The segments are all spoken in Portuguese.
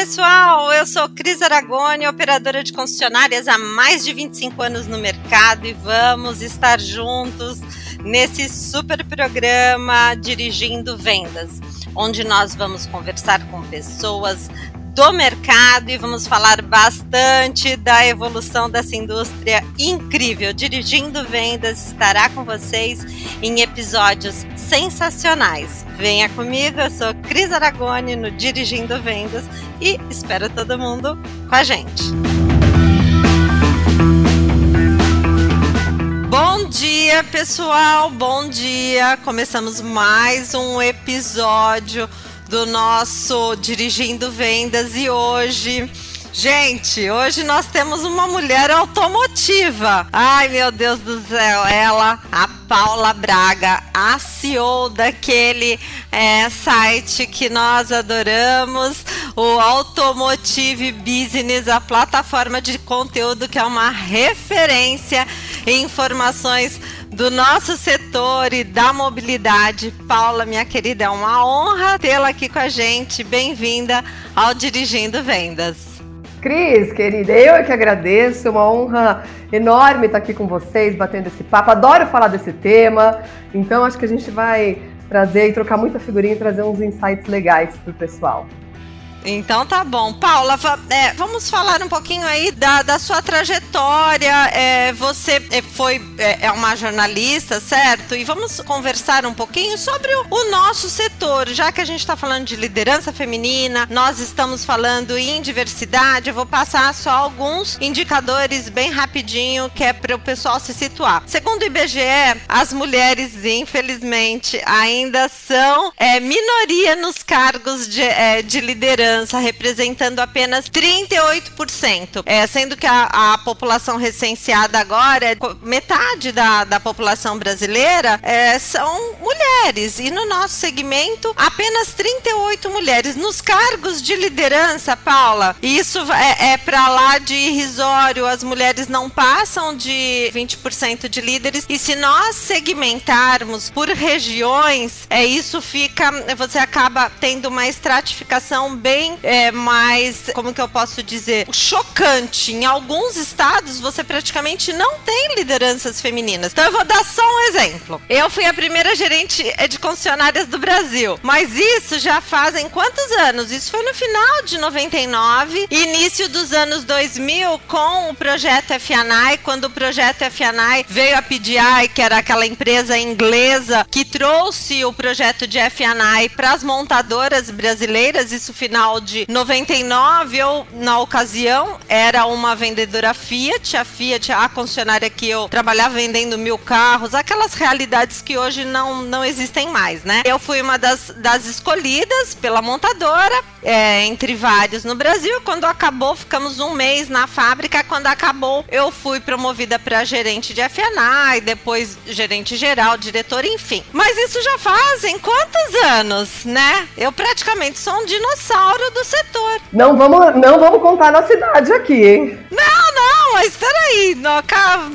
pessoal! Eu sou Cris Aragoni, operadora de concessionárias há mais de 25 anos no mercado e vamos estar juntos nesse super programa Dirigindo Vendas, onde nós vamos conversar com pessoas do mercado e vamos falar bastante da evolução dessa indústria incrível. Dirigindo Vendas estará com vocês em episódios sensacionais. Venha comigo, eu sou Cris Aragoni no Dirigindo Vendas e espero todo mundo com a gente. Bom dia, pessoal. Bom dia. Começamos mais um episódio do nosso Dirigindo Vendas e hoje. Gente, hoje nós temos uma mulher automotiva. Ai, meu Deus do céu, ela, a Paula Braga, a CEO daquele é, site que nós adoramos, o Automotive Business, a plataforma de conteúdo que é uma referência em informações do nosso setor e da mobilidade. Paula, minha querida, é uma honra tê-la aqui com a gente. Bem-vinda ao Dirigindo Vendas. Cris, querida, eu é que agradeço, uma honra enorme estar aqui com vocês, batendo esse papo. Adoro falar desse tema, então acho que a gente vai trazer e trocar muita figurinha e trazer uns insights legais para o pessoal. Então tá bom. Paula, é, vamos falar um pouquinho aí da, da sua trajetória. É, você é, foi é, é, uma jornalista, certo? E vamos conversar um pouquinho sobre o, o nosso setor. Já que a gente está falando de liderança feminina, nós estamos falando em diversidade. Eu vou passar só alguns indicadores bem rapidinho, que é para o pessoal se situar. Segundo o IBGE, as mulheres, infelizmente, ainda são é, minoria nos cargos de, é, de liderança representando apenas 38%, é, sendo que a, a população recenseada agora, metade da, da população brasileira é, são mulheres. E no nosso segmento, apenas 38 mulheres. Nos cargos de liderança, Paula, isso é, é para lá de irrisório. As mulheres não passam de 20% de líderes. E se nós segmentarmos por regiões, é isso fica. Você acaba tendo uma estratificação bem é, mais, como que eu posso dizer, chocante. Em alguns estados, você praticamente não tem lideranças femininas. Então eu vou dar só um exemplo. Eu fui a primeira gerente é, de concessionárias do Brasil, mas isso já fazem quantos anos? Isso foi no final de 99, início dos anos 2000, com o projeto FNAI, quando o projeto FNAI veio a PDI, que era aquela empresa inglesa que trouxe o projeto de FNAI para as montadoras brasileiras, isso final de 99, eu, na ocasião, era uma vendedora Fiat, a Fiat, a concessionária que eu trabalhava vendendo mil carros, aquelas realidades que hoje não, não existem mais, né? Eu fui uma das, das escolhidas pela montadora, é, entre vários no Brasil. Quando acabou, ficamos um mês na fábrica. Quando acabou, eu fui promovida para gerente de FNA e depois gerente geral, diretor, enfim. Mas isso já fazem quantos anos, né? Eu praticamente sou um dinossauro do setor. Não vamos, não vamos contar a nossa idade aqui, hein? Não, não, mas peraí,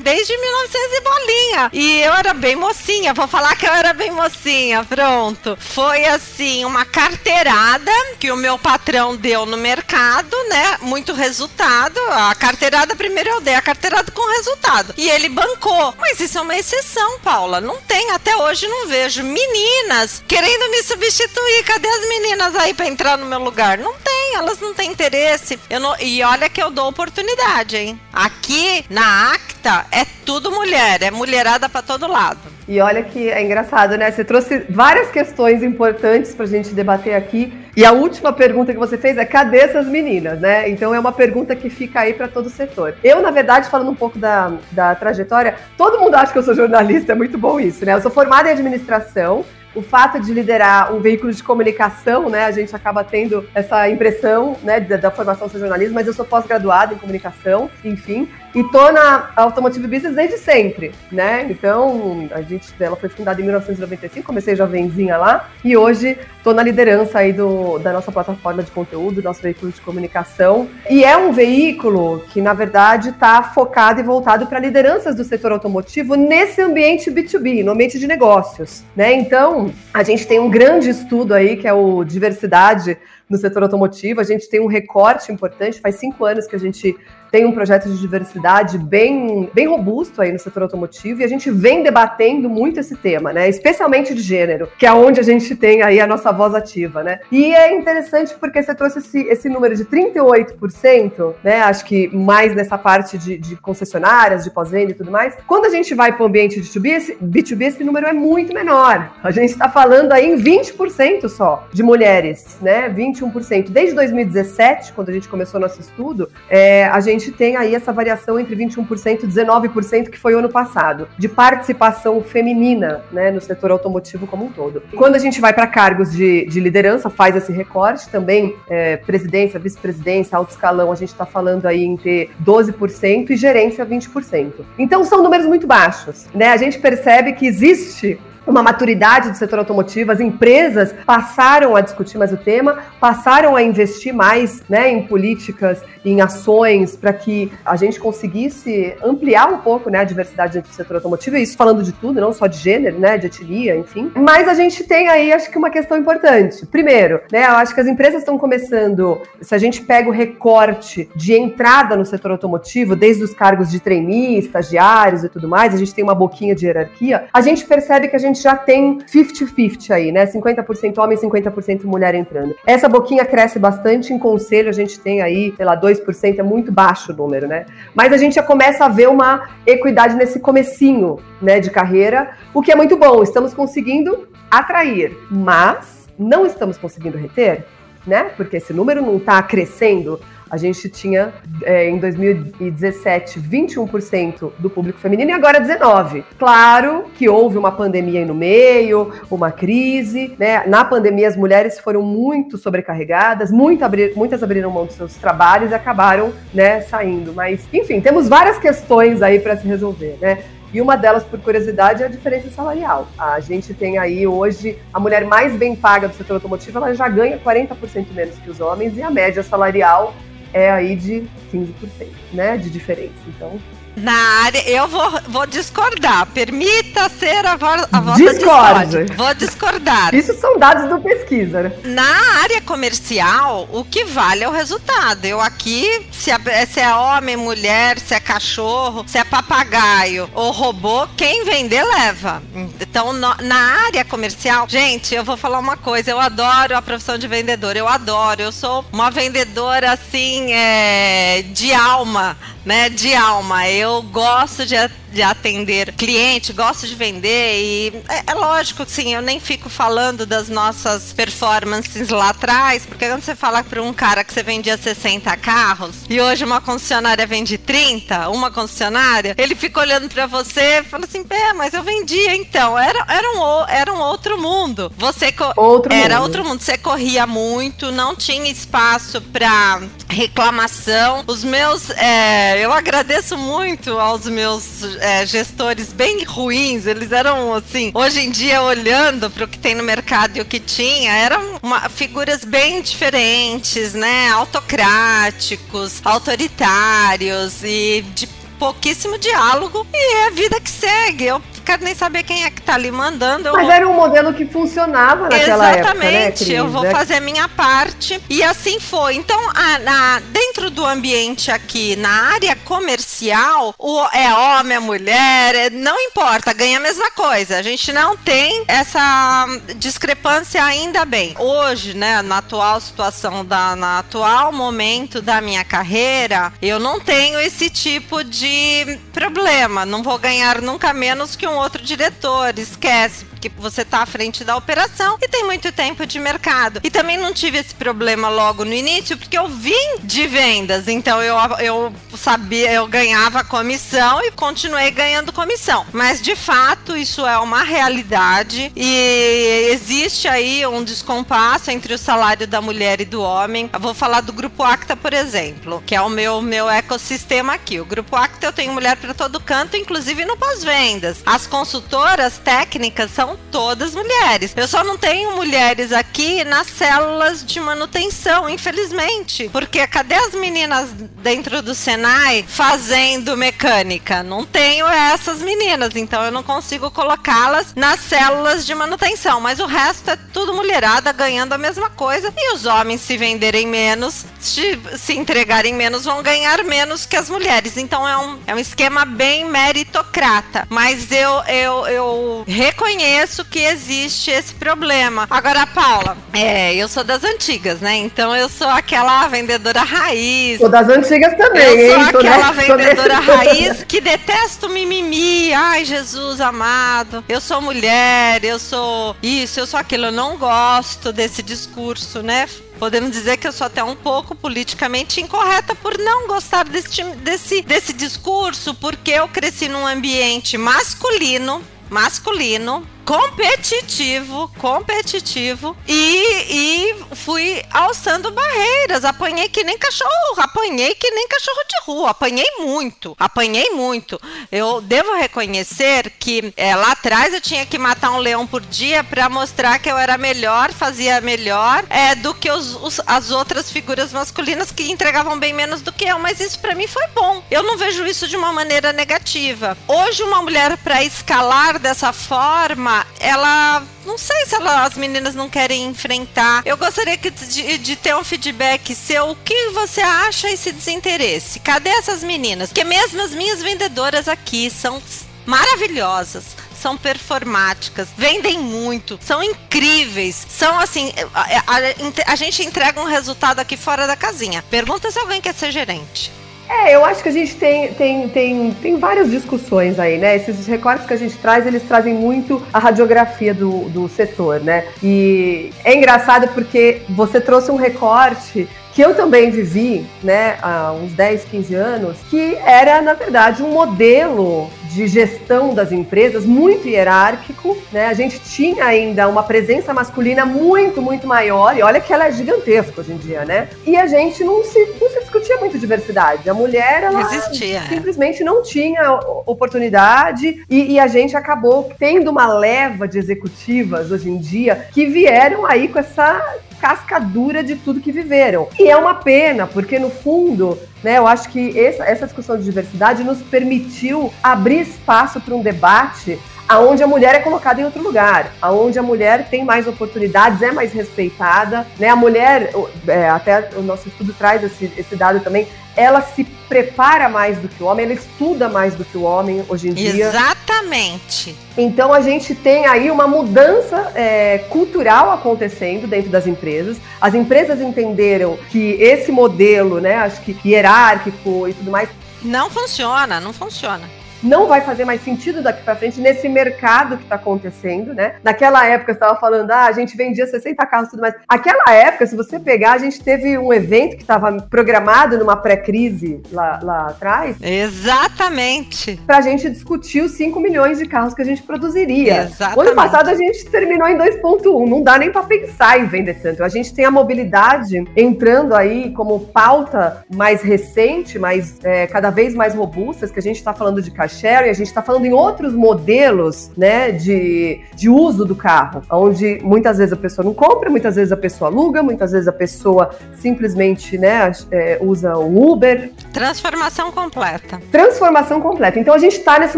desde 1900 e bolinha. E eu era bem mocinha, vou falar que eu era bem mocinha, pronto. Foi assim, uma carteirada que o meu patrão deu no mercado, né? Muito resultado. A carteirada, primeiro eu dei a carteirada com resultado. E ele bancou. Mas isso é uma exceção, Paula. Não tem, até hoje não vejo meninas querendo me substituir. Cadê as meninas aí para entrar no meu lugar? Não tem, elas não têm interesse. Eu não, e olha que eu dou oportunidade, hein? Aqui na Acta é tudo mulher, é mulherada para todo lado. E olha que é engraçado, né? Você trouxe várias questões importantes para a gente debater aqui. E a última pergunta que você fez é: cadê essas meninas, né? Então é uma pergunta que fica aí para todo o setor. Eu, na verdade, falando um pouco da, da trajetória, todo mundo acha que eu sou jornalista, é muito bom isso, né? Eu sou formada em administração, o fato de liderar um veículo de comunicação, né, a gente acaba tendo essa impressão, né, da, da formação ser jornalismo, mas eu sou pós-graduada em comunicação, enfim, e tô na Automotive Business desde sempre, né? Então, a gente, ela foi fundada em 1995, comecei jovenzinha lá, e hoje tô na liderança aí do, da nossa plataforma de conteúdo, nosso veículo de comunicação. E é um veículo que, na verdade, está focado e voltado para lideranças do setor automotivo nesse ambiente B2B, no ambiente de negócios, né? Então, a gente tem um grande estudo aí, que é o Diversidade no setor automotivo. A gente tem um recorte importante, faz cinco anos que a gente tem um projeto de diversidade bem, bem robusto aí no setor automotivo e a gente vem debatendo muito esse tema, né? Especialmente de gênero, que é onde a gente tem aí a nossa voz ativa, né? E é interessante porque você trouxe esse, esse número de 38%, né? Acho que mais nessa parte de, de concessionárias, de pós-venda e tudo mais. Quando a gente vai para o ambiente de B2B esse, B2B, esse número é muito menor. A gente está falando aí em 20% só de mulheres, né? 21%. Desde 2017, quando a gente começou nosso estudo, é, a gente tem aí essa variação entre 21% e 19%, que foi o ano passado, de participação feminina né, no setor automotivo como um todo. Quando a gente vai para cargos de, de, liderança, faz esse recorte, também é, presidência, vice-presidência, alto escalão, a gente está falando aí em ter 12% e gerência 20%. Então são números muito baixos. Né? A gente percebe que existe uma maturidade do setor automotivo, as empresas passaram a discutir mais o tema, passaram a investir mais né, em políticas, em ações, para que a gente conseguisse ampliar um pouco né, a diversidade dentro do setor automotivo, isso falando de tudo, não só de gênero, né, de etnia, enfim. Mas a gente tem aí, acho que uma questão importante. Primeiro, né, eu acho que as empresas estão começando, se a gente pega o recorte de entrada no setor automotivo, desde os cargos de trainee, estagiários e tudo mais, a gente tem uma boquinha de hierarquia, a gente percebe que a gente gente já tem 50-50 aí, né? 50% homem, 50% mulher entrando. Essa boquinha cresce bastante em conselho, a gente tem aí, sei lá, 2%, é muito baixo o número, né? Mas a gente já começa a ver uma equidade nesse comecinho, né, de carreira, o que é muito bom. Estamos conseguindo atrair, mas não estamos conseguindo reter, né? Porque esse número não está crescendo a gente tinha é, em 2017 21% do público feminino e agora 19%. Claro que houve uma pandemia aí no meio, uma crise, né? Na pandemia as mulheres foram muito sobrecarregadas, muito muitas abriram mão dos seus trabalhos e acabaram, né, saindo. Mas, enfim, temos várias questões aí para se resolver, né? E uma delas, por curiosidade, é a diferença salarial. A gente tem aí hoje a mulher mais bem paga do setor automotivo, ela já ganha 40% menos que os homens, e a média salarial é aí de 15%, né, de diferença. Então, na área, eu vou, vou discordar. Permita ser a, vo a vossa discórdia. Vou discordar. Isso são dados do pesquisa, né? Na área comercial, o que vale é o resultado. Eu aqui, se é, se é homem, mulher, se é cachorro, se é papagaio ou robô, quem vender leva. Então, no, na área comercial, gente, eu vou falar uma coisa. Eu adoro a profissão de vendedor. Eu adoro. Eu sou uma vendedora assim, é, de alma né, de alma. Eu gosto de de atender cliente, gosto de vender e é, é lógico que sim, eu nem fico falando das nossas performances lá atrás, porque quando você fala para um cara que você vendia 60 carros e hoje uma concessionária vende 30, uma concessionária, ele fica olhando para você e fala assim, é, mas eu vendia então. Era, era, um, era um outro mundo. Você outro era mundo. outro mundo. Você corria muito, não tinha espaço para reclamação. Os meus, é, eu agradeço muito aos meus é, gestores bem ruins, eles eram assim, hoje em dia olhando para o que tem no mercado e o que tinha, eram uma, figuras bem diferentes, né? Autocráticos, autoritários e de pouquíssimo diálogo e é a vida que segue. Eu quero nem saber quem é que tá ali mandando. Mas era um modelo que funcionava naquela Exatamente, época, né, Cris? eu vou fazer a minha parte. E assim foi. Então, a, na, dentro do ambiente aqui, na área comercial, o, é homem, é mulher, é, não importa, ganha a mesma coisa. A gente não tem essa discrepância ainda bem. Hoje, né, na atual situação, da, na atual momento da minha carreira, eu não tenho esse tipo de problema. Não vou ganhar nunca menos que um outro diretor, esquece você está à frente da operação e tem muito tempo de mercado. E também não tive esse problema logo no início, porque eu vim de vendas, então eu, eu sabia, eu ganhava comissão e continuei ganhando comissão. Mas de fato, isso é uma realidade e existe aí um descompasso entre o salário da mulher e do homem. Eu vou falar do grupo Acta, por exemplo, que é o meu meu ecossistema aqui. O grupo Acta eu tenho mulher para todo canto, inclusive no pós-vendas. As consultoras técnicas são todas mulheres. Eu só não tenho mulheres aqui nas células de manutenção, infelizmente. Porque cadê as meninas dentro do Senai fazendo mecânica? Não tenho essas meninas, então eu não consigo colocá-las nas células de manutenção. Mas o resto é tudo mulherada ganhando a mesma coisa. E os homens, se venderem menos, se, se entregarem menos, vão ganhar menos que as mulheres. Então é um, é um esquema bem meritocrata. Mas eu, eu, eu reconheço que existe esse problema. Agora, Paula, é, eu sou das antigas, né? Então eu sou aquela vendedora raiz. Sou das antigas também, eu sou hein? aquela vendedora raiz que detesto mimimi. Ai, Jesus amado. Eu sou mulher, eu sou isso, eu sou aquilo. Eu não gosto desse discurso, né? Podemos dizer que eu sou até um pouco politicamente incorreta por não gostar desse, desse, desse discurso, porque eu cresci num ambiente masculino, masculino, competitivo, competitivo e, e fui alçando barreiras. Apanhei que nem cachorro, apanhei que nem cachorro de rua, apanhei muito, apanhei muito. Eu devo reconhecer que é, lá atrás eu tinha que matar um leão por dia para mostrar que eu era melhor, fazia melhor é, do que os, os, as outras figuras masculinas que entregavam bem menos do que eu. Mas isso para mim foi bom. Eu não vejo isso de uma maneira negativa. Hoje uma mulher para escalar dessa forma ela não sei se ela, as meninas não querem enfrentar. Eu gostaria que, de, de, ter um feedback seu. O que você acha esse desinteresse? Cadê essas meninas? Porque mesmo as minhas vendedoras aqui são maravilhosas são performáticas, vendem muito, são incríveis, são assim, a, a, a, gente entrega um resultado aqui fora da casinha. Pergunta se alguém quer ser gerente. É, eu acho que a gente tem, tem, tem, tem várias discussões aí, né? Esses recortes que a gente traz, eles trazem muito a radiografia do, do setor, né? E é engraçado porque você trouxe um recorte que eu também vivi, né, há uns 10, 15 anos, que era, na verdade, um modelo de gestão das empresas muito hierárquico, né? A gente tinha ainda uma presença masculina muito, muito maior, e olha que ela é gigantesca hoje em dia, né? E a gente não se, não se discutia muito diversidade. A mulher, ela Existia, é. simplesmente não tinha oportunidade, e, e a gente acabou tendo uma leva de executivas hoje em dia que vieram aí com essa cascadura de tudo que viveram. E é uma pena, porque no fundo, né, eu acho que essa, essa discussão de diversidade nos permitiu abrir espaço para um debate aonde a mulher é colocada em outro lugar, aonde a mulher tem mais oportunidades, é mais respeitada, né? A mulher, é, até o nosso estudo traz esse, esse dado também, ela se prepara mais do que o homem, ela estuda mais do que o homem hoje em dia. Exatamente. Então a gente tem aí uma mudança é, cultural acontecendo dentro das empresas. As empresas entenderam que esse modelo, né, acho que hierárquico e tudo mais, não funciona, não funciona não vai fazer mais sentido daqui para frente nesse mercado que está acontecendo, né? Naquela época você estava falando, ah, a gente vendia 60 carros e tudo mais. Aquela época, se você pegar, a gente teve um evento que estava programado numa pré-crise lá, lá atrás. Exatamente. Para a gente discutir os 5 milhões de carros que a gente produziria. Exatamente. O ano passado a gente terminou em 2.1, não dá nem para pensar em vender tanto. A gente tem a mobilidade entrando aí como pauta mais recente, mais é, cada vez mais robustas, que a gente está falando de caixa sharing, a gente está falando em outros modelos né, de, de uso do carro, onde muitas vezes a pessoa não compra, muitas vezes a pessoa aluga, muitas vezes a pessoa simplesmente né, é, usa o Uber. Transformação completa. Transformação completa. Então a gente está nesse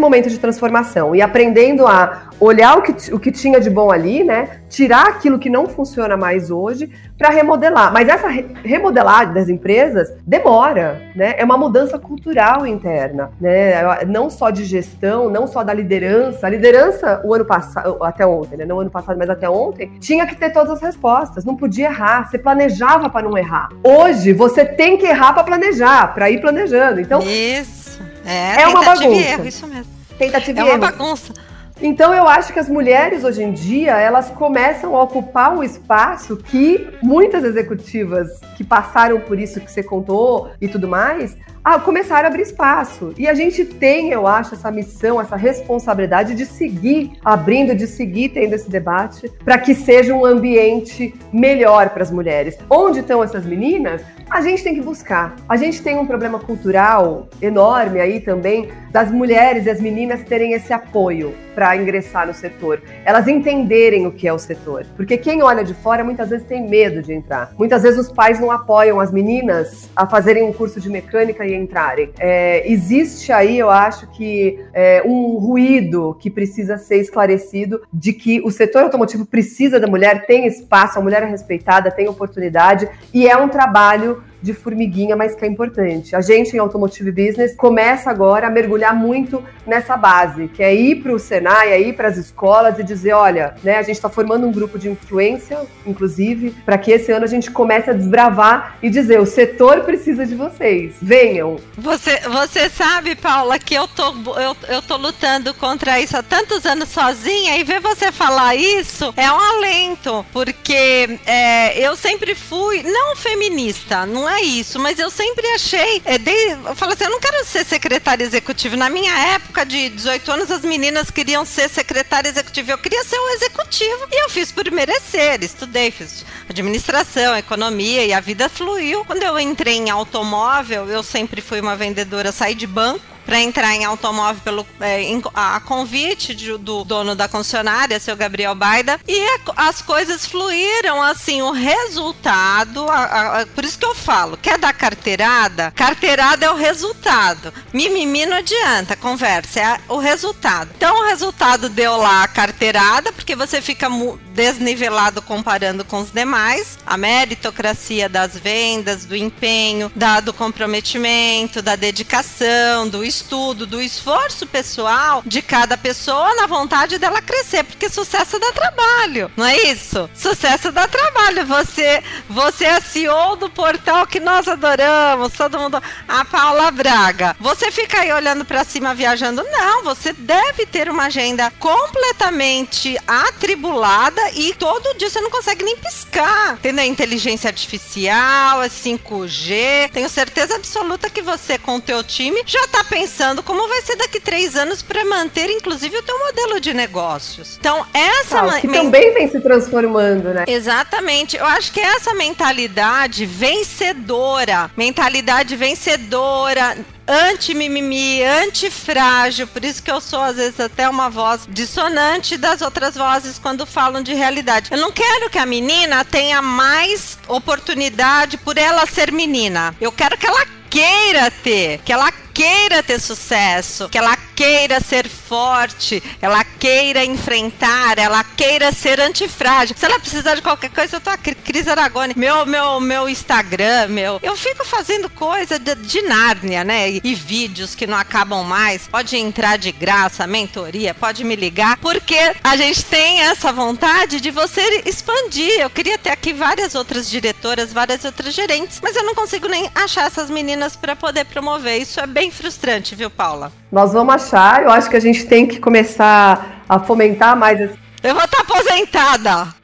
momento de transformação e aprendendo a olhar o que, o que tinha de bom ali, né? Tirar aquilo que não funciona mais hoje para remodelar. Mas essa re remodelagem das empresas demora, né? É uma mudança cultural interna, né? Não só de gestão, não só da liderança. A liderança, o ano passado, até ontem, né? Não ano passado, mas até ontem, tinha que ter todas as respostas. Não podia errar. Você planejava para não errar. Hoje, você tem que errar para planejar, para ir planejando. Então, isso. É, é uma bagunça. Erro, isso mesmo. Tentativa é erro. uma bagunça. Então eu acho que as mulheres hoje em dia, elas começam a ocupar um espaço que muitas executivas que passaram por isso que você contou e tudo mais, ah, começaram a abrir espaço. E a gente tem, eu acho, essa missão, essa responsabilidade de seguir abrindo, de seguir tendo esse debate, para que seja um ambiente melhor para as mulheres. Onde estão essas meninas? A gente tem que buscar. A gente tem um problema cultural enorme aí também das mulheres e as meninas terem esse apoio para ingressar no setor, elas entenderem o que é o setor. Porque quem olha de fora muitas vezes tem medo de entrar. Muitas vezes os pais não apoiam as meninas a fazerem um curso de mecânica e entrarem. É, existe aí, eu acho que, é, um ruído que precisa ser esclarecido de que o setor automotivo precisa da mulher, tem espaço, a mulher é respeitada, tem oportunidade e é um trabalho de formiguinha, mas que é importante. A gente em Automotive Business começa agora a mergulhar muito nessa base, que é ir para o Senai, é ir para as escolas e dizer, olha, né, a gente está formando um grupo de influência, inclusive, para que esse ano a gente comece a desbravar e dizer, o setor precisa de vocês, venham. Você, você sabe, Paula, que eu tô, eu, eu tô lutando contra isso há tantos anos sozinha e ver você falar isso é um alento, porque é, eu sempre fui, não feminista, não é isso, mas eu sempre achei. É, de, eu falo assim, eu não quero ser secretária executiva. Na minha época de 18 anos, as meninas queriam ser secretária executiva. Eu queria ser o executivo. E eu fiz por merecer. Estudei, fiz administração, economia e a vida fluiu. Quando eu entrei em automóvel, eu sempre fui uma vendedora, saí de banco para entrar em automóvel pelo é, em, a convite de, do dono da concessionária, seu Gabriel Baida, e a, as coisas fluíram assim, o resultado, a, a, por isso que eu falo, quer dar carteirada? Carteirada é o resultado. Mimimi não adianta, conversa, é o resultado. Então o resultado deu lá a carteirada, porque você fica desnivelado comparando com os demais, a meritocracia das vendas, do empenho, da, do comprometimento, da dedicação, do estudo, do esforço pessoal de cada pessoa na vontade dela crescer, porque sucesso dá trabalho, não é isso? Sucesso dá trabalho. Você, você é CEO do portal que nós adoramos, todo mundo. A Paula Braga. Você fica aí olhando para cima viajando? Não, você deve ter uma agenda completamente atribulada e todo dia você não consegue nem piscar. Entendeu? Inteligência artificial, 5G. Tenho certeza absoluta que você, com o teu time, já tá pensando pensando como vai ser daqui três anos para manter, inclusive, o teu modelo de negócios. Então, essa... Ah, que também vem se transformando, né? Exatamente. Eu acho que essa mentalidade vencedora, mentalidade vencedora, anti-mimimi, anti-frágil, por isso que eu sou às vezes até uma voz dissonante das outras vozes quando falam de realidade. Eu não quero que a menina tenha mais oportunidade por ela ser menina. Eu quero que ela queira ter, que ela queira ter sucesso, que ela queira ser forte, ela queira enfrentar, ela queira ser antifrágil. Se ela precisar de qualquer coisa, eu tô aqui, Cris Aragoni, meu, meu, meu Instagram, meu. Eu fico fazendo coisa de, de Nárnia, né? E, e, vídeos que não acabam mais. Pode entrar de graça, mentoria, pode me ligar, porque a gente tem essa vontade de você expandir. Eu queria ter aqui várias outras diretoras, várias outras gerentes, mas eu não consigo nem achar essas meninas para poder promover. Isso é bem frustrante, viu, Paula? Nós vamos achar, eu acho que a gente tem que começar a fomentar mais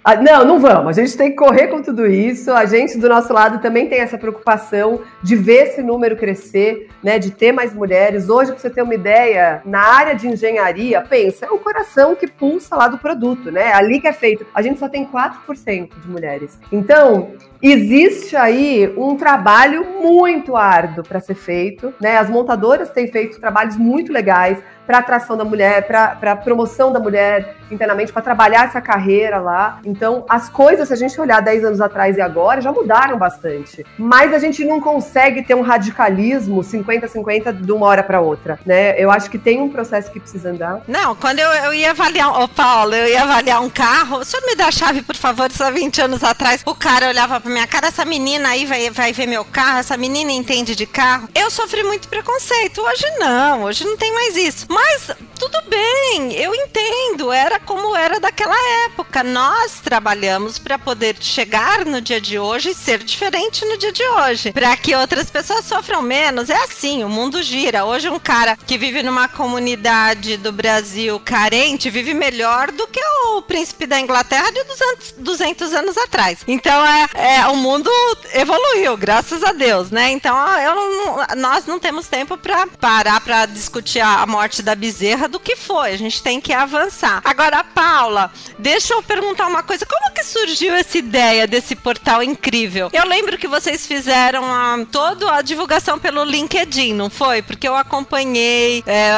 Ah, não, não vamos. A gente tem que correr com tudo isso. A gente, do nosso lado, também tem essa preocupação de ver esse número crescer, né? De ter mais mulheres. Hoje, para você ter uma ideia, na área de engenharia, pensa, é o coração que pulsa lá do produto, né? Ali que é feito. A gente só tem 4% de mulheres. Então, existe aí um trabalho muito árduo para ser feito, né? As montadoras têm feito trabalhos muito legais para atração da mulher, para promoção da mulher internamente, para trabalhar essa carreira lá. Então, as coisas, se a gente olhar 10 anos atrás e agora, já mudaram bastante. Mas a gente não consegue ter um radicalismo 50-50 de uma hora para outra, né? Eu acho que tem um processo que precisa andar. Não, quando eu, eu ia avaliar, ô Paulo, eu ia avaliar um carro, o senhor me dá a chave, por favor, só 20 anos atrás, o cara olhava pra minha cara, essa menina aí vai, vai ver meu carro, essa menina entende de carro. Eu sofri muito preconceito. Hoje não, hoje não tem mais isso. Mas tudo bem, eu entendo, era como era daquela época. Nós trabalhamos para poder chegar no dia de hoje e ser diferente no dia de hoje, para que outras pessoas sofram menos. É assim, o mundo gira. Hoje um cara que vive numa comunidade do Brasil carente vive melhor do que o príncipe da Inglaterra de 200, 200 anos atrás. Então é, é o mundo evoluiu, graças a Deus, né? Então eu nós não temos tempo para parar para discutir a morte da bezerra do que foi. A gente tem que avançar. Agora, Paula, deixa eu perguntar uma coisa. Como que surgiu essa ideia desse portal incrível? Eu lembro que vocês fizeram a, toda a divulgação pelo LinkedIn, não foi? Porque eu acompanhei, é,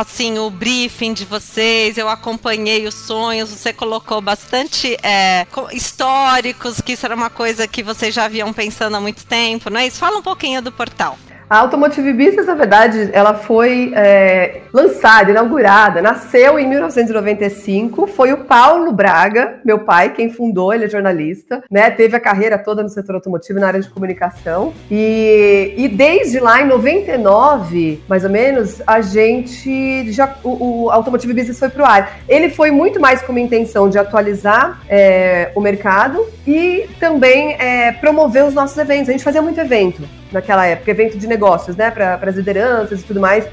assim, o briefing de vocês, eu acompanhei os sonhos, você colocou bastante é, históricos, que isso era uma coisa que vocês já haviam pensando há muito tempo, não é isso? Fala um pouquinho do portal. A Automotive Business, na verdade, ela foi é, lançada, inaugurada, nasceu em 1995. Foi o Paulo Braga, meu pai, quem fundou, ele é jornalista, né? Teve a carreira toda no setor automotivo, na área de comunicação. E, e desde lá, em 99, mais ou menos, a gente já. O, o Automotive Business foi para o ar. Ele foi muito mais com uma intenção de atualizar é, o mercado e também é, promover os nossos eventos. A gente fazia muito evento naquela época, evento de negócios, né, para as lideranças e tudo mais.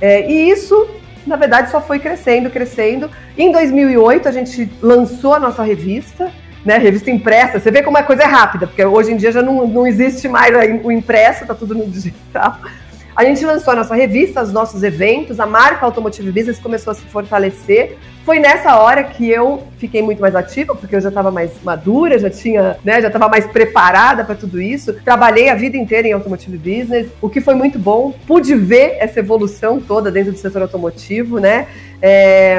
É, e isso, na verdade, só foi crescendo, crescendo. Em 2008, a gente lançou a nossa revista, né, revista impressa. Você vê como a coisa é rápida, porque hoje em dia já não, não existe mais o impresso, tá tudo no digital. A gente lançou a nossa revista, os nossos eventos, a marca Automotive Business começou a se fortalecer. Foi nessa hora que eu fiquei muito mais ativa, porque eu já estava mais madura, já tinha, né, já estava mais preparada para tudo isso. Trabalhei a vida inteira em Automotive Business, o que foi muito bom. Pude ver essa evolução toda dentro do setor automotivo, né? É...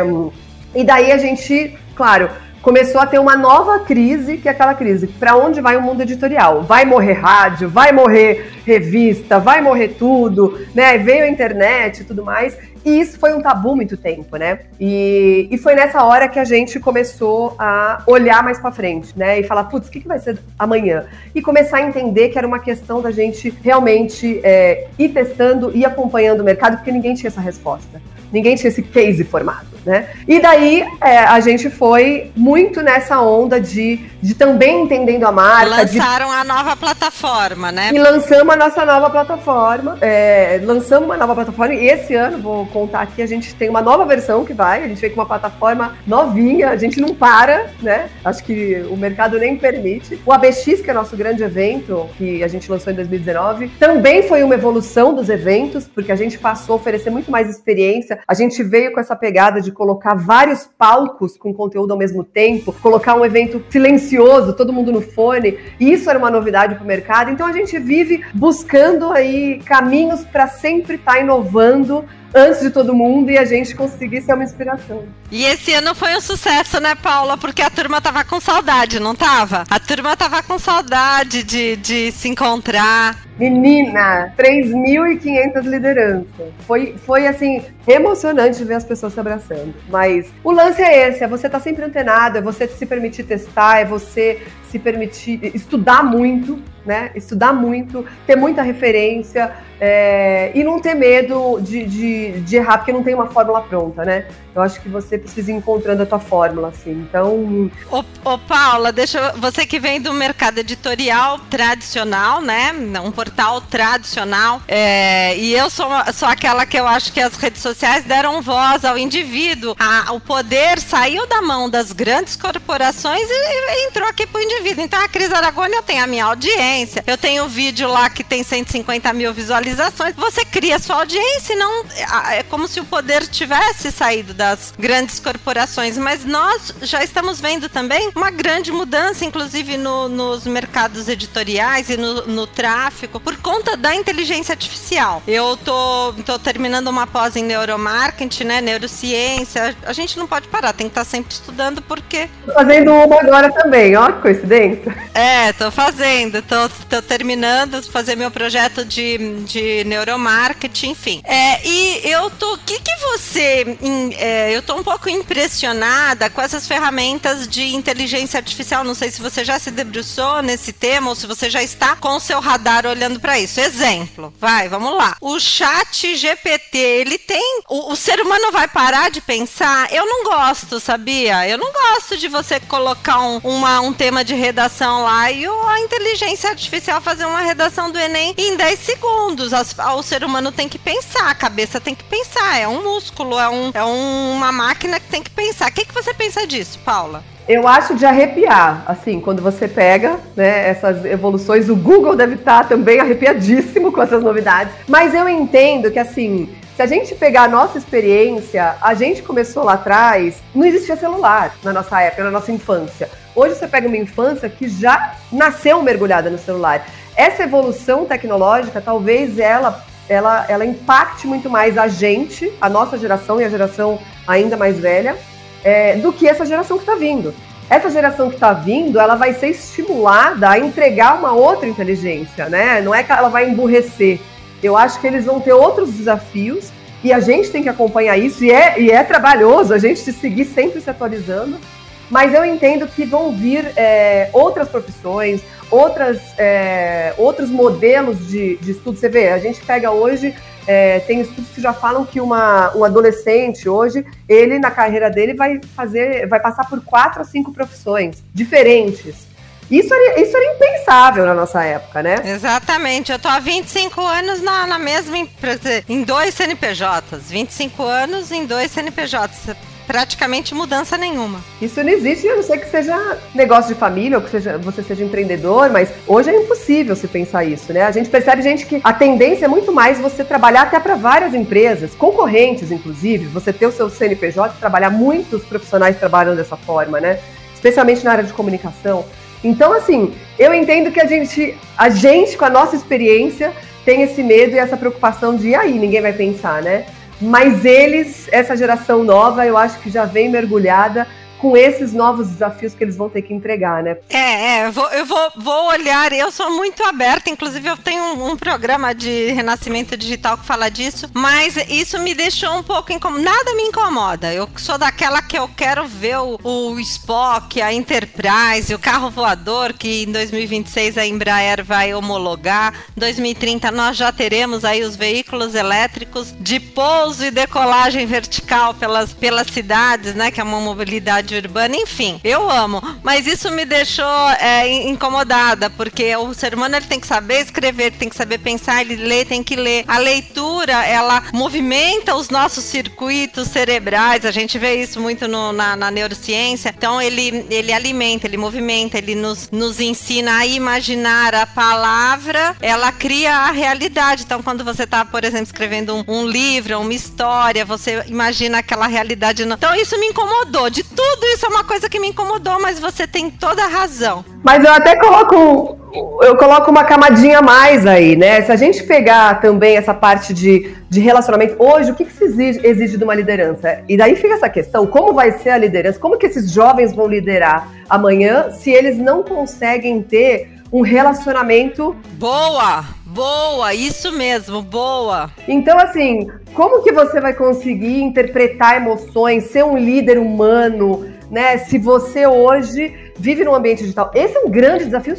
E daí a gente, claro, começou a ter uma nova crise, que é aquela crise, para onde vai o mundo editorial? Vai morrer rádio, vai morrer revista, vai morrer tudo, né? Veio a internet e tudo mais. E isso foi um tabu muito tempo, né? E, e foi nessa hora que a gente começou a olhar mais para frente, né? E falar, putz, o que, que vai ser amanhã? E começar a entender que era uma questão da gente realmente é, ir testando e acompanhando o mercado, porque ninguém tinha essa resposta. Ninguém tinha esse case formado, né? E daí é, a gente foi muito nessa onda de, de também entendendo a marca. Lançaram de... a nova plataforma, né? E lançamos a nossa nova plataforma. É, lançamos uma nova plataforma e esse ano, vou contar aqui, a gente tem uma nova versão que vai. A gente veio com uma plataforma novinha, a gente não para, né? Acho que o mercado nem permite. O ABX, que é nosso grande evento, que a gente lançou em 2019, também foi uma evolução dos eventos, porque a gente passou a oferecer muito mais experiência a gente veio com essa pegada de colocar vários palcos com conteúdo ao mesmo tempo, colocar um evento silencioso, todo mundo no fone. E isso era uma novidade para o mercado. Então a gente vive buscando aí caminhos para sempre estar tá inovando antes de todo mundo e a gente conseguir ser uma inspiração. E esse ano foi um sucesso, né, Paula? Porque a turma tava com saudade, não tava? A turma tava com saudade de, de se encontrar. Menina, 3.500 lideranças. Foi, foi assim, emocionante ver as pessoas se abraçando. Mas o lance é esse: é você estar tá sempre antenado, é você se permitir testar, é você se permitir estudar muito, né? Estudar muito, ter muita referência é, e não ter medo de, de, de, errar, porque não tem uma fórmula pronta, né? Eu acho que você precisa ir encontrando a tua fórmula, assim. Então. Ô, ô Paula, deixa você que vem do mercado editorial tradicional, né? Um portal tradicional. É, e eu sou, sou aquela que eu acho que as redes sociais deram voz ao indivíduo. A, o poder saiu da mão das grandes corporações e, e entrou aqui pro indivíduo. Então a Cris Aragoni, eu tenho a minha audiência. Eu tenho um vídeo lá que tem 150 mil visualizações. Você cria sua audiência e não. É como se o poder tivesse saído das grandes corporações, mas nós já estamos vendo também uma grande mudança, inclusive no, nos mercados editoriais e no, no, tráfego, por conta da inteligência artificial. Eu tô, tô terminando uma pós em neuromarketing, né, neurociência. A gente não pode parar, tem que estar sempre estudando porque... Tô fazendo uma agora também, ó que coincidência. É, tô fazendo, tô, tô terminando de fazer meu projeto de, de neuromarketing, enfim. É, e eu tô. O que, que você. é, eu tô um pouco impressionada com essas ferramentas de inteligência artificial. Não sei se você já se debruçou nesse tema ou se você já está com o seu radar olhando para isso. Exemplo, vai, vamos lá. O chat GPT, ele tem. O, o ser humano vai parar de pensar? Eu não gosto, sabia? Eu não gosto de você colocar um, uma, um tema de redação lá e a inteligência artificial fazer uma redação do Enem em 10 segundos. As, o ser humano tem que pensar, a cabeça tem que pensar. É um músculo, é, um, é um, uma máquina que tem que pensar. O que, que você pensa disso, Paula? Eu acho de arrepiar, assim, quando você pega né, essas evoluções. O Google deve estar também arrepiadíssimo com essas novidades. Mas eu entendo que, assim, se a gente pegar a nossa experiência, a gente começou lá atrás, não existia celular na nossa época, na nossa infância. Hoje você pega uma infância que já nasceu mergulhada no celular. Essa evolução tecnológica, talvez ela, ela, ela impacte muito mais a gente, a nossa geração e a geração ainda mais velha, é, do que essa geração que está vindo. Essa geração que está vindo, ela vai ser estimulada a entregar uma outra inteligência, né? Não é que ela vai emburrecer. Eu acho que eles vão ter outros desafios e a gente tem que acompanhar isso e é, e é trabalhoso a gente seguir sempre se atualizando. Mas eu entendo que vão vir é, outras profissões, outras, é, outros modelos de, de estudo. Você vê, a gente pega hoje é, tem estudos que já falam que uma, um adolescente hoje, ele na carreira dele vai fazer, vai passar por quatro a cinco profissões diferentes. Isso era, isso era impensável na nossa época, né? Exatamente. Eu tô há 25 anos na, na mesma empresa, em dois CNPJs. 25 anos em dois CNPJs praticamente mudança nenhuma. Isso não existe, a não ser que seja negócio de família ou que seja, você seja empreendedor, mas hoje é impossível se pensar isso, né? A gente percebe, gente, que a tendência é muito mais você trabalhar até para várias empresas, concorrentes, inclusive, você ter o seu CNPJ, trabalhar, muitos profissionais trabalham dessa forma, né? Especialmente na área de comunicação. Então, assim, eu entendo que a gente, a gente, com a nossa experiência, tem esse medo e essa preocupação de, e aí, ninguém vai pensar, né? Mas eles, essa geração nova, eu acho que já vem mergulhada com esses novos desafios que eles vão ter que entregar, né? É, é eu, vou, eu vou, vou olhar, eu sou muito aberta, inclusive eu tenho um, um, programa de renascimento digital que fala disso, mas isso me deixou um pouco incomodada, nada me incomoda, eu sou daquela que eu quero ver o, o Spock, a Enterprise, o carro voador, que em 2026 a Embraer vai homologar, 2030 nós já teremos aí os veículos elétricos de pouso e decolagem vertical pelas, pelas cidades, né, que é uma mobilidade urbana, enfim, eu amo. Mas isso me deixou é, incomodada, porque o ser humano ele tem que saber escrever, tem que saber pensar, ele lê, tem que ler. A leitura, ela movimenta os nossos circuitos cerebrais, a gente vê isso muito no, na, na, neurociência. Então, ele, ele alimenta, ele movimenta, ele nos, nos ensina a imaginar a palavra, ela cria a realidade. Então, quando você está, por exemplo, escrevendo um, um livro, uma história, você imagina aquela realidade. Então, isso me incomodou de tudo tudo isso é uma coisa que me incomodou, mas você tem toda a razão. Mas eu até coloco eu coloco uma camadinha mais aí, né? Se a gente pegar também essa parte de, de relacionamento, hoje, o que, que se exige, exige de uma liderança? E daí fica essa questão: como vai ser a liderança? Como que esses jovens vão liderar amanhã se eles não conseguem ter um relacionamento. Boa! Boa, isso mesmo, boa. Então, assim, como que você vai conseguir interpretar emoções, ser um líder humano, né? Se você hoje vive num ambiente digital. Esse é um grande desafio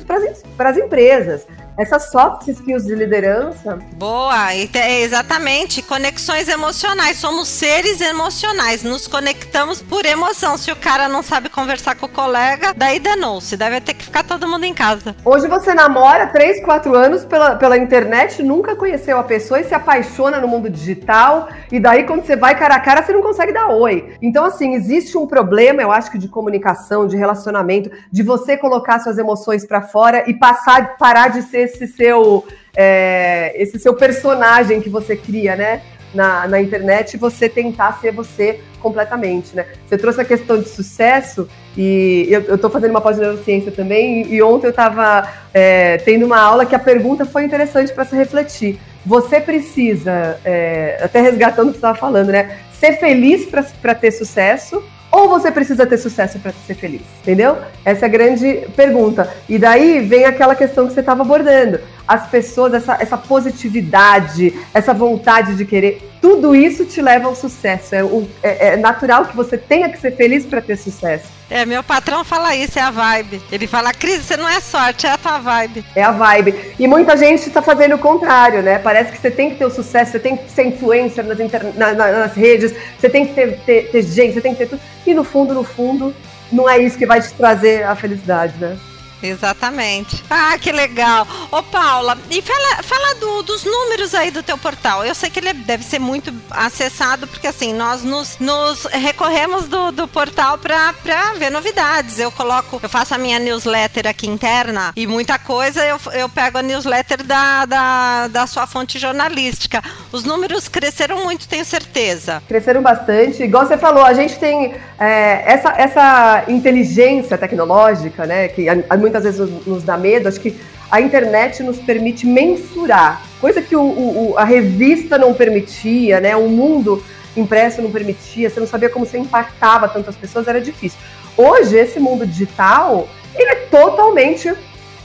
para as empresas essas soft skills de liderança. Boa, exatamente. Conexões emocionais. Somos seres emocionais. Nos conectamos por emoção. Se o cara não sabe conversar com o colega, daí danou-se. Deve ter que ficar todo mundo em casa. Hoje você namora 3, 4 anos pela, pela internet, nunca conheceu a pessoa e se apaixona no mundo digital. E daí, quando você vai cara a cara, você não consegue dar oi. Então, assim, existe um problema, eu acho que de comunicação, de relacionamento, de você colocar suas emoções para fora e passar, parar de ser esse seu, é, esse seu personagem que você cria, né? Na, na internet você tentar ser você completamente, né? Você trouxe a questão de sucesso e eu, estou fazendo uma pós-neurociência também e, ontem eu estava é, tendo uma aula que a pergunta foi interessante para se refletir. Você precisa, é, até resgatando o que você estava falando, né? Ser feliz para ter sucesso ou você precisa ter sucesso para ser feliz? Entendeu? Essa é a grande pergunta. E daí vem aquela questão que você estava abordando. As pessoas, essa, essa positividade, essa vontade de querer, tudo isso te leva ao sucesso. É, é, é natural que você tenha que ser feliz para ter sucesso. É, meu patrão fala isso, é a vibe. Ele fala, Cris, você não é sorte, é a tua vibe. É a vibe. E muita gente está fazendo o contrário, né? Parece que você tem que ter o sucesso, você tem que ser influencer nas, inter... na, na, nas redes, você tem que ter, ter, ter gente, você tem que ter tudo. E no fundo, no fundo, não é isso que vai te trazer a felicidade, né? Exatamente. Ah, que legal. Ô, Paula, e fala, fala do, dos números aí do teu portal. Eu sei que ele deve ser muito acessado, porque assim, nós nos, nos recorremos do, do portal para ver novidades. Eu coloco, eu faço a minha newsletter aqui interna e muita coisa eu, eu pego a newsletter da, da, da sua fonte jornalística. Os números cresceram muito, tenho certeza. Cresceram bastante. Igual você falou, a gente tem é, essa, essa inteligência tecnológica, né, que muitas vezes nos, dá medo, acho que a internet nos permite mensurar, coisa que o, o, a revista não permitia, né? O mundo impresso não permitia, você não sabia como você impactava tantas pessoas, era difícil. Hoje, esse mundo digital, ele é totalmente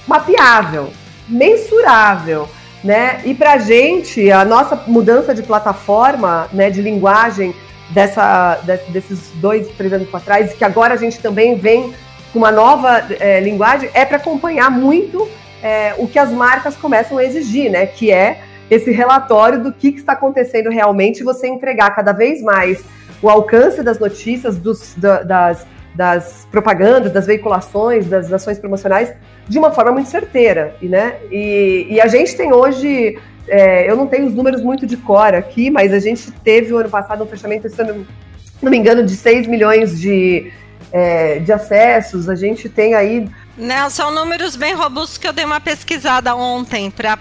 mapeável, mensurável, né? E pra gente, a nossa mudança de plataforma, né, de linguagem dessa, desses dois, três anos para trás, que agora a gente também vem uma nova é, linguagem, é para acompanhar muito é, o que as marcas começam a exigir, né? Que é esse relatório do que, que está acontecendo realmente, você entregar cada vez mais o alcance das notícias, dos, da, das, das propagandas, das veiculações, das ações promocionais, de uma forma muito certeira. E, né? e, e a gente tem hoje, é, eu não tenho os números muito de cor aqui, mas a gente teve o ano passado um fechamento, se não, não me engano, de 6 milhões de, é, de acessos, a gente tem aí. Não, são números bem robustos que eu dei uma pesquisada ontem para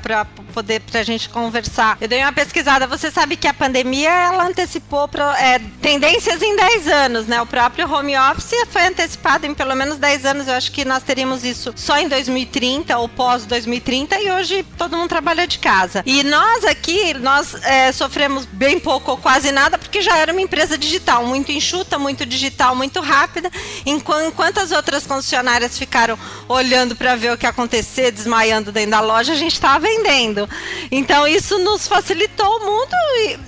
poder para a gente conversar. Eu dei uma pesquisada. Você sabe que a pandemia ela antecipou é, tendências em 10 anos, né? O próprio home office foi antecipado em pelo menos 10 anos. Eu acho que nós teríamos isso só em 2030 ou pós 2030 e hoje todo mundo trabalha de casa. E nós aqui, nós é, sofremos bem pouco ou quase nada porque já era uma empresa digital, muito enxuta, muito digital, muito rápida. Enquanto as outras concessionárias ficaram olhando para ver o que acontecer, desmaiando dentro da loja, a gente estava vendendo. Então isso nos facilitou muito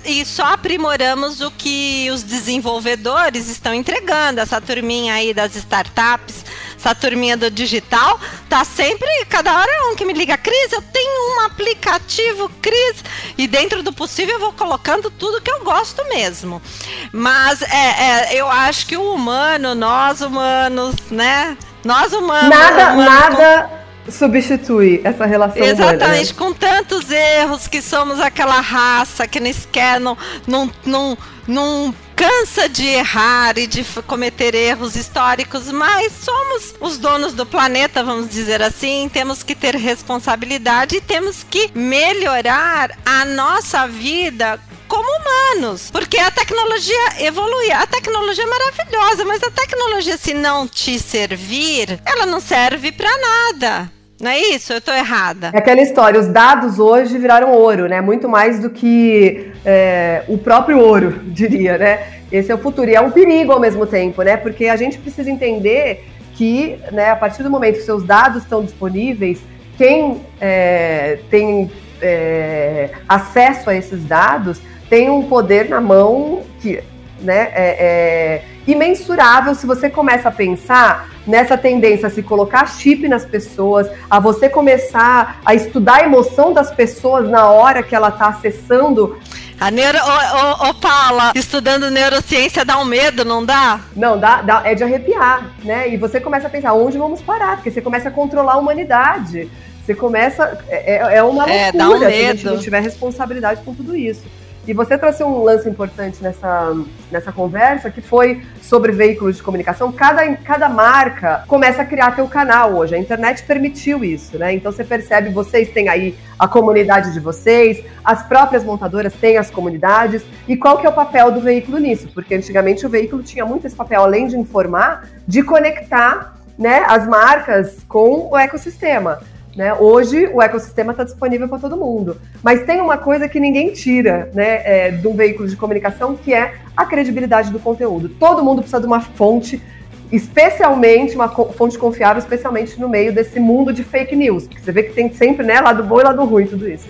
e, e, só aprimoramos o que os desenvolvedores estão entregando. Essa turminha aí das startups, essa turminha do digital, tá sempre, cada hora é um que me liga, Cris, eu tenho um aplicativo, Cris, e dentro do possível eu vou colocando tudo que eu gosto mesmo. Mas é, é eu acho que o humano, nós humanos, né? Nós humanos. Nada, humanos, nada substitui essa relação Exatamente, humana, né? com tantos erros que somos aquela raça que não quer, não, não, não, não cansa de errar e de cometer erros históricos, mas somos os donos do planeta, vamos dizer assim, temos que ter responsabilidade e temos que melhorar a nossa vida como humanos, porque a tecnologia evolui. A tecnologia é maravilhosa, mas a tecnologia se não te servir, ela não serve para nada. Não é isso? Eu estou errada. É aquela história, os dados hoje viraram ouro, né? Muito mais do que é, o próprio ouro, diria, né? Esse é o futuro. E é um perigo ao mesmo tempo, né? Porque a gente precisa entender que, né, a partir do momento que seus dados estão disponíveis, quem é, tem é, acesso a esses dados tem um poder na mão que né, é, é imensurável se você começa a pensar nessa tendência a se colocar chip nas pessoas, a você começar a estudar a emoção das pessoas na hora que ela está acessando. A neuro. Ô, ô, ô, Paula, estudando neurociência dá um medo, não dá? Não, dá, dá, é de arrepiar, né? E você começa a pensar, onde vamos parar? Porque você começa a controlar a humanidade. Você começa. É, é, é uma loucura é, dá um medo. se a gente não tiver responsabilidade com tudo isso. E você trouxe um lance importante nessa, nessa conversa, que foi sobre veículos de comunicação. Cada, cada marca começa a criar teu canal hoje. A internet permitiu isso, né? Então você percebe, vocês têm aí a comunidade de vocês, as próprias montadoras têm as comunidades. E qual que é o papel do veículo nisso? Porque antigamente o veículo tinha muito esse papel, além de informar, de conectar né, as marcas com o ecossistema. Né? Hoje o ecossistema está disponível para todo mundo, mas tem uma coisa que ninguém tira né, é, de um veículo de comunicação, que é a credibilidade do conteúdo. Todo mundo precisa de uma fonte, especialmente uma fonte confiável, especialmente no meio desse mundo de fake news. Você vê que tem sempre né, lado bom e lado ruim tudo isso.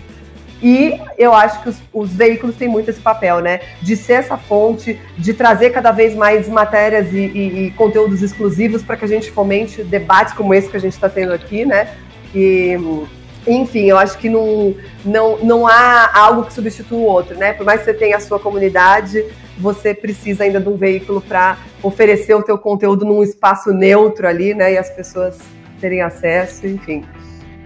E eu acho que os, os, veículos têm muito esse papel, né? De ser essa fonte, de trazer cada vez mais matérias e, e, e conteúdos exclusivos para que a gente fomente debates como esse que a gente está tendo aqui, né? Enfim, eu acho que não, não, não há algo que substitua o outro, né? Por mais que você tenha a sua comunidade, você precisa ainda de um veículo para oferecer o teu conteúdo num espaço neutro ali, né? E as pessoas terem acesso, enfim.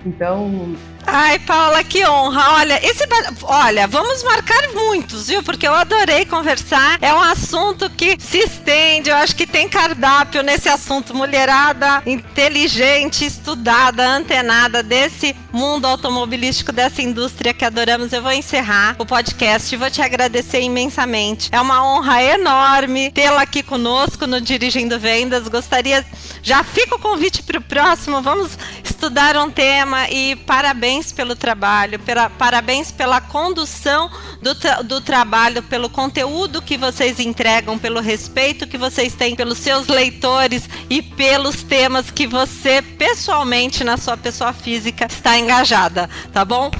Então, Ai, Paula, que honra. Olha, esse olha, vamos marcar muitos, viu? Porque eu adorei conversar. É um assunto que se estende. Eu acho que tem cardápio nesse assunto. Mulherada inteligente, estudada, antenada desse mundo automobilístico, dessa indústria que adoramos. Eu vou encerrar o podcast e vou te agradecer imensamente. É uma honra enorme tê-la aqui conosco no Dirigindo Vendas. Gostaria, já fica o convite para o próximo. Vamos estudar um tema e parabéns parabéns pelo trabalho, pela, parabéns pela condução do, tra do trabalho, pelo conteúdo que vocês entregam, pelo respeito que vocês têm pelos seus leitores e pelos temas que você, pessoalmente, na sua pessoa física, está engajada, tá bom?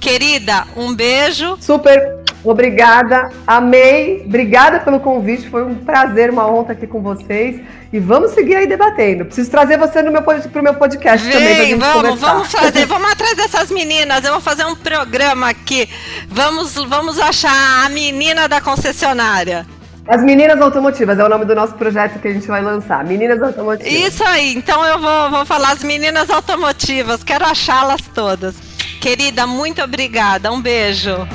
Querida, um beijo. Super obrigada, amei. Obrigada pelo convite, foi um prazer, uma honra aqui com vocês. E vamos seguir aí debatendo. Preciso trazer você no meu, pro meu podcast Vem, também. Pra gente vamos, conversar. vamos fazer. vamos atrás dessas meninas. Eu vou fazer um programa aqui. Vamos, vamos achar a menina da concessionária. As Meninas Automotivas é o nome do nosso projeto que a gente vai lançar. Meninas Automotivas. Isso aí. Então eu vou, vou falar as Meninas Automotivas. Quero achá-las todas. Querida, muito obrigada. Um beijo.